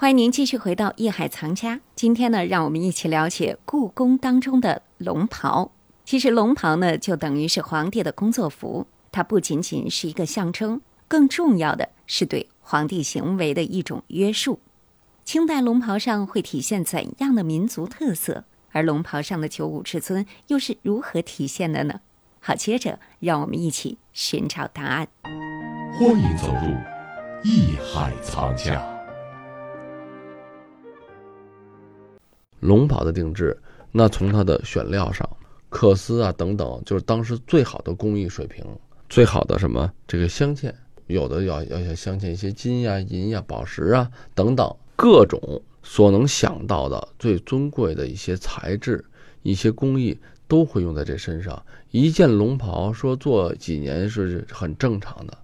欢迎您继续回到《艺海藏家》。今天呢，让我们一起了解故宫当中的龙袍。其实，龙袍呢，就等于是皇帝的工作服，它不仅仅是一个象征，更重要的是对皇帝行为的一种约束。清代龙袍上会体现怎样的民族特色？而龙袍上的九五至尊又是如何体现的呢？好，接着让我们一起寻找答案。欢迎走入艺海藏家。龙袍的定制，那从它的选料上，缂丝啊等等，就是当时最好的工艺水平，最好的什么这个镶嵌，有的要要要镶嵌一些金呀、银呀、宝石啊等等各种所能想到的最尊贵的一些材质、一些工艺都会用在这身上。一件龙袍说做几年是很正常的。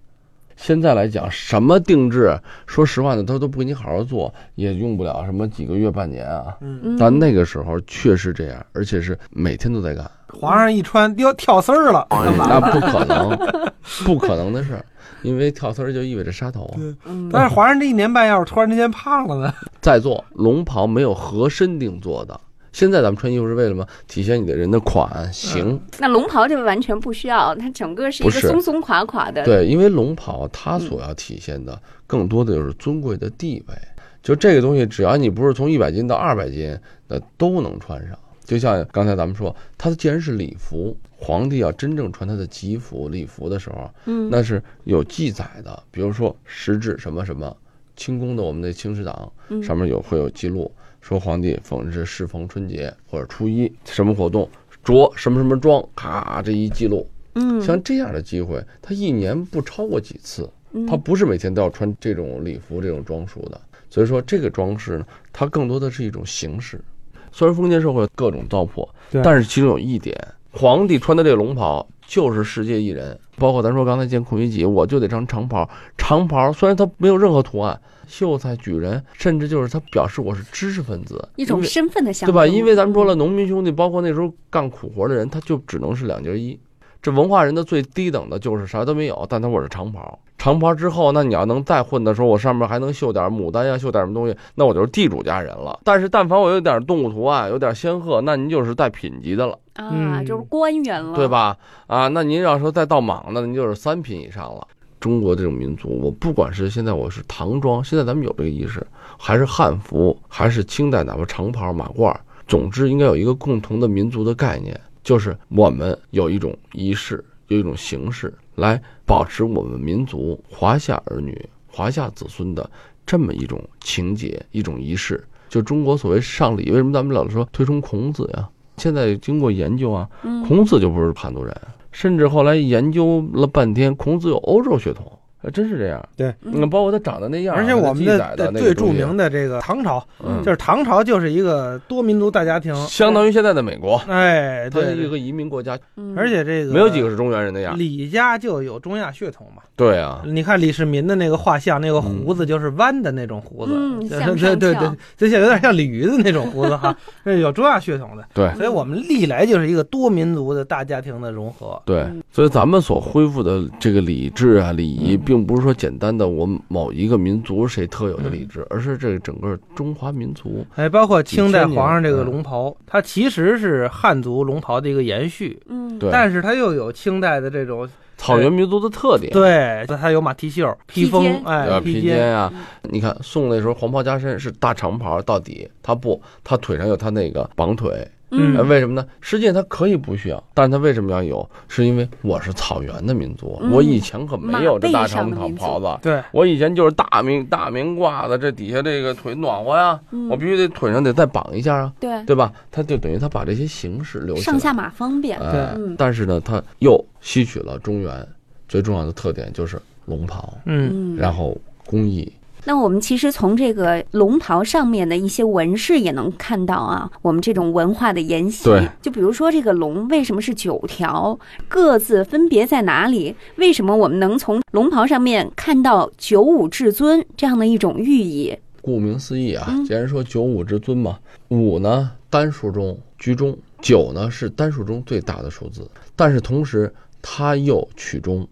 现在来讲，什么定制，说实话呢，他都不给你好好做，也用不了什么几个月、半年啊。嗯，但那个时候确实这样，而且是每天都在干。皇上一穿掉跳丝儿了，那不可能，不可能的事，因为跳丝儿就意味着杀头。嗯，但是皇上这一年半要是突然之间胖了呢？在做龙袍没有合身定做的。现在咱们穿衣服是为了什么？体现你的人的款型。那龙袍就完全不需要，它整个是一个松松垮垮的。对，因为龙袍它所要体现的更多的就是尊贵的地位。就这个东西，只要你不是从一百斤到二百斤，那都能穿上。就像刚才咱们说，它既然是礼服，皇帝要真正穿他的吉服礼服的时候，嗯，那是有记载的。比如说时制什么什么，清宫的我们的清史档上面有会有记录。说皇帝逢是适逢春节或者初一什么活动着什么什么装，咔这一记录，嗯，像这样的机会，他一年不超过几次，他不是每天都要穿这种礼服这种装束的，所以说这个装饰呢，它更多的是一种形式。虽然封建社会各种糟粕，但是其中有一点，皇帝穿的这个龙袍就是世界艺人，包括咱说刚才见孔乙己，我就得穿长袍，长袍虽然它没有任何图案。秀才、举人，甚至就是它表示我是知识分子，一种身份的象征，对吧？因为咱们说了，农民兄弟，包括那时候干苦活的人，他就只能是两件衣。这文化人的最低等的就是啥都没有，但他我是长袍。长袍之后，那你要能再混的时候，我上面还能绣点牡丹呀，绣点什么东西，那我就是地主家人了。但是但凡我有点动物图案，有点仙鹤，那您就是带品级的了啊，就是官员了，对吧？啊，那您要说再到莽，那您就是三品以上了。中国这种民族，我不管是现在我是唐装，现在咱们有这个意识，还是汉服，还是清代哪怕长袍马褂，总之应该有一个共同的民族的概念，就是我们有一种仪式，有一种形式，来保持我们民族华夏儿女、华夏子孙的这么一种情节、一种仪式。就中国所谓上礼，为什么咱们老说推崇孔子呀？现在经过研究啊，孔子就不是汉族人。甚至后来研究了半天，孔子有欧洲血统。还真是这样，对，你看，包括他长得那样，而且我们的最著名的这个唐朝，就是唐朝就是一个多民族大家庭，相当于现在的美国，哎，对，一个移民国家，而且这个没有几个是中原人的样。李家就有中亚血统嘛，对啊，你看李世民的那个画像，那个胡子就是弯的那种胡子，对对对，就像有点像鲤鱼的那种胡子哈，是有中亚血统的，对，所以我们历来就是一个多民族的大家庭的融合，对，所以咱们所恢复的这个礼制啊、礼仪，并并不是说简单的我们某一个民族谁特有的礼制，而是这个整个中华民族。哎，包括清代皇上这个龙袍，它其实是汉族龙袍的一个延续。嗯，对。但是它又有清代的这种草原民族的特点。对，它有马蹄袖、披风，哎，披肩啊。你看宋那时候黄袍加身是大长袍到底，他不，他腿上有他那个绑腿。嗯，为什么呢？实际上他可以不需要，但是他为什么要有？是因为我是草原的民族，我以前可没有这大长袍袍子。对，我以前就是大棉大棉褂子，这底下这个腿暖和呀，我必须得腿上得再绑一下啊，对对吧？他就等于他把这些形式留下，上下马方便。对，但是呢，他又吸取了中原最重要的特点，就是龙袍，嗯，然后工艺。那我们其实从这个龙袍上面的一些纹饰也能看到啊，我们这种文化的沿袭。对，就比如说这个龙为什么是九条，各自分别在哪里？为什么我们能从龙袍上面看到九五至尊这样的一种寓意？顾名思义啊，既然说九五至尊嘛，五呢单数中居中，九呢是单数中最大的数字，但是同时它又取中，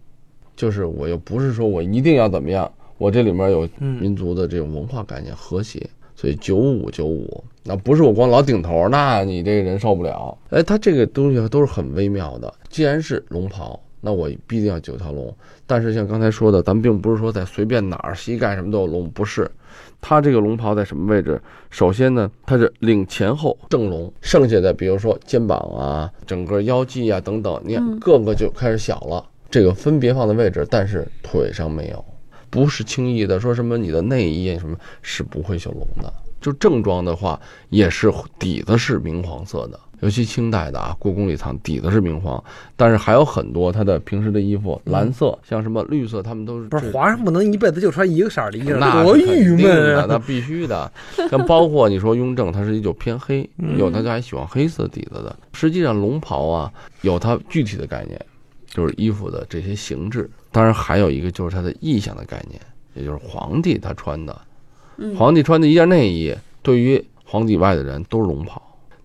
就是我又不是说我一定要怎么样。我这里面有民族的这种文化概念和谐，所以九五九五，那不是我光老顶头，那你这个人受不了。哎，它这个东西都是很微妙的。既然是龙袍，那我必定要九条龙。但是像刚才说的，咱们并不是说在随便哪儿膝盖什么都有龙，不是。它这个龙袍在什么位置？首先呢，它是领前后正龙，剩下的比如说肩膀啊、整个腰际啊等等，你看各个就开始小了。这个分别放的位置，但是腿上没有，不是轻易的说什么你的内衣什么是不会绣龙的。就正装的话，也是底子是明黄色的。尤其清代的啊，故宫里藏底子是明黄，但是还有很多他的平时的衣服蓝色，像什么绿色，他们都是不是皇上不能一辈子就穿一个色儿的衣服，那多郁闷啊！那必须的。像包括你说雍正，他是就偏黑，有他就还喜欢黑色底子的。实际上龙袍啊，有它具体的概念，就是衣服的这些形制。当然还有一个就是它的意象的概念，也就是皇帝他穿的，皇帝穿的一件内衣，对于皇帝外的人都是龙袍。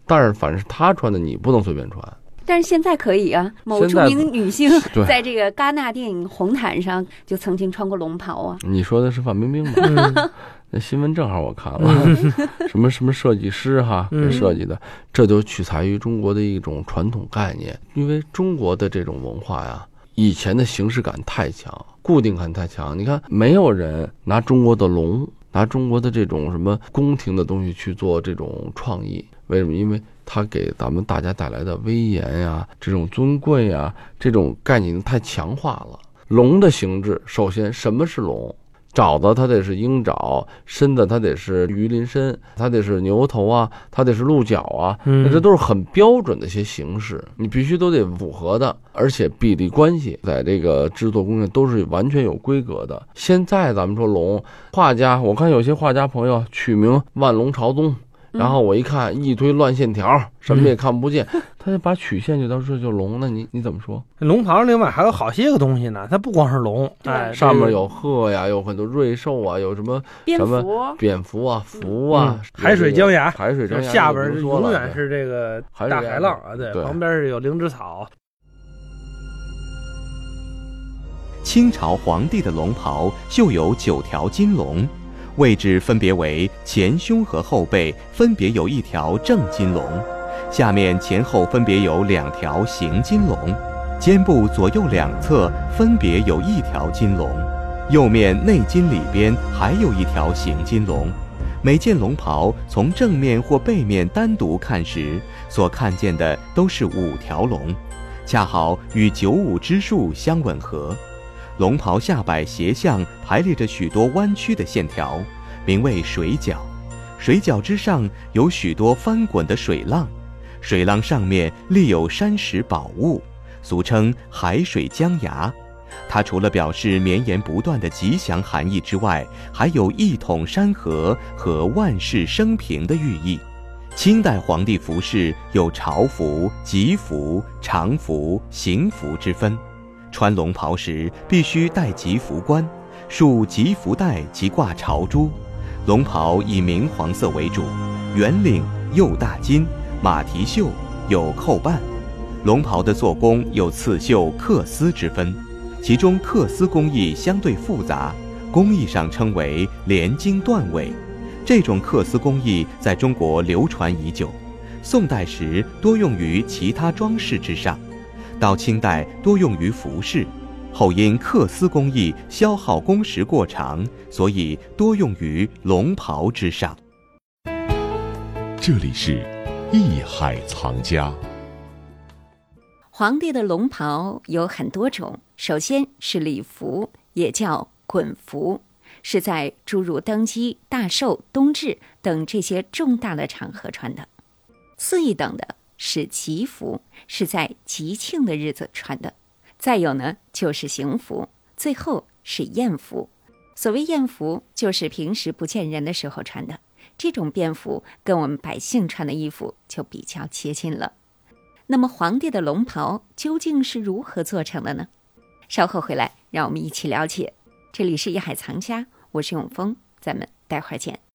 但是，反正是他穿的，你不能随便穿。但是现在可以啊！某著名女星在这个戛纳电影红毯上就曾经穿过龙袍啊。你说的是范冰冰吗？那新闻正好我看了，什么什么设计师哈给设计的，这就取材于中国的一种传统概念。因为中国的这种文化呀，以前的形式感太强，固定感太强。你看，没有人拿中国的龙，拿中国的这种什么宫廷的东西去做这种创意。为什么？因为它给咱们大家带来的威严呀，这种尊贵呀，这种概念太强化了。龙的形制，首先什么是龙？爪子它得是鹰爪，身子它得是鱼鳞身，它得是牛头啊，它得是鹿角啊，那这都是很标准的一些形式，你必须都得符合的，而且比例关系在这个制作工艺都是完全有规格的。现在咱们说龙，画家，我看有些画家朋友取名万龙朝宗。然后我一看一堆乱线条，什么也看不见，他就把曲线就当这就龙，那你你怎么说？龙袍另外还有好些个东西呢，它不光是龙，哎，上面有鹤呀，有很多瑞兽啊，有什么什么蝙蝠啊、蝠啊，海水江崖，海水江崖下边永远是这个大海浪啊，对，旁边是有灵芝草。清朝皇帝的龙袍绣有九条金龙。位置分别为前胸和后背分别有一条正金龙，下面前后分别有两条行金龙，肩部左右两侧分别有一条金龙，右面内襟里边还有一条行金龙。每件龙袍从正面或背面单独看时，所看见的都是五条龙，恰好与九五之数相吻合。龙袍下摆斜向排列着许多弯曲的线条，名为水饺。水饺之上有许多翻滚的水浪，水浪上面立有山石宝物，俗称海水江崖。它除了表示绵延不断的吉祥含义之外，还有一统山河和万世升平的寓意。清代皇帝服饰有朝服、吉服、常服、行服之分。穿龙袍时必须戴吉服冠，束吉服带及挂朝珠。龙袍以明黄色为主，圆领，右大襟，马蹄袖，有扣半。龙袍的做工有刺绣、缂丝之分，其中缂丝工艺相对复杂，工艺上称为连襟断尾。这种缂丝工艺在中国流传已久，宋代时多用于其他装饰之上。到清代多用于服饰，后因缂丝工艺消耗工时过长，所以多用于龙袍之上。这里是艺海藏家。皇帝的龙袍有很多种，首先是礼服，也叫衮服，是在诸如登基、大寿、冬至等这些重大的场合穿的。次一等的。是吉服，是在吉庆的日子穿的；再有呢，就是行服；最后是宴服。所谓宴服，就是平时不见人的时候穿的。这种便服跟我们百姓穿的衣服就比较接近了。那么，皇帝的龙袍究竟是如何做成的呢？稍后回来，让我们一起了解。这里是一海藏家，我是永峰，咱们待会儿见。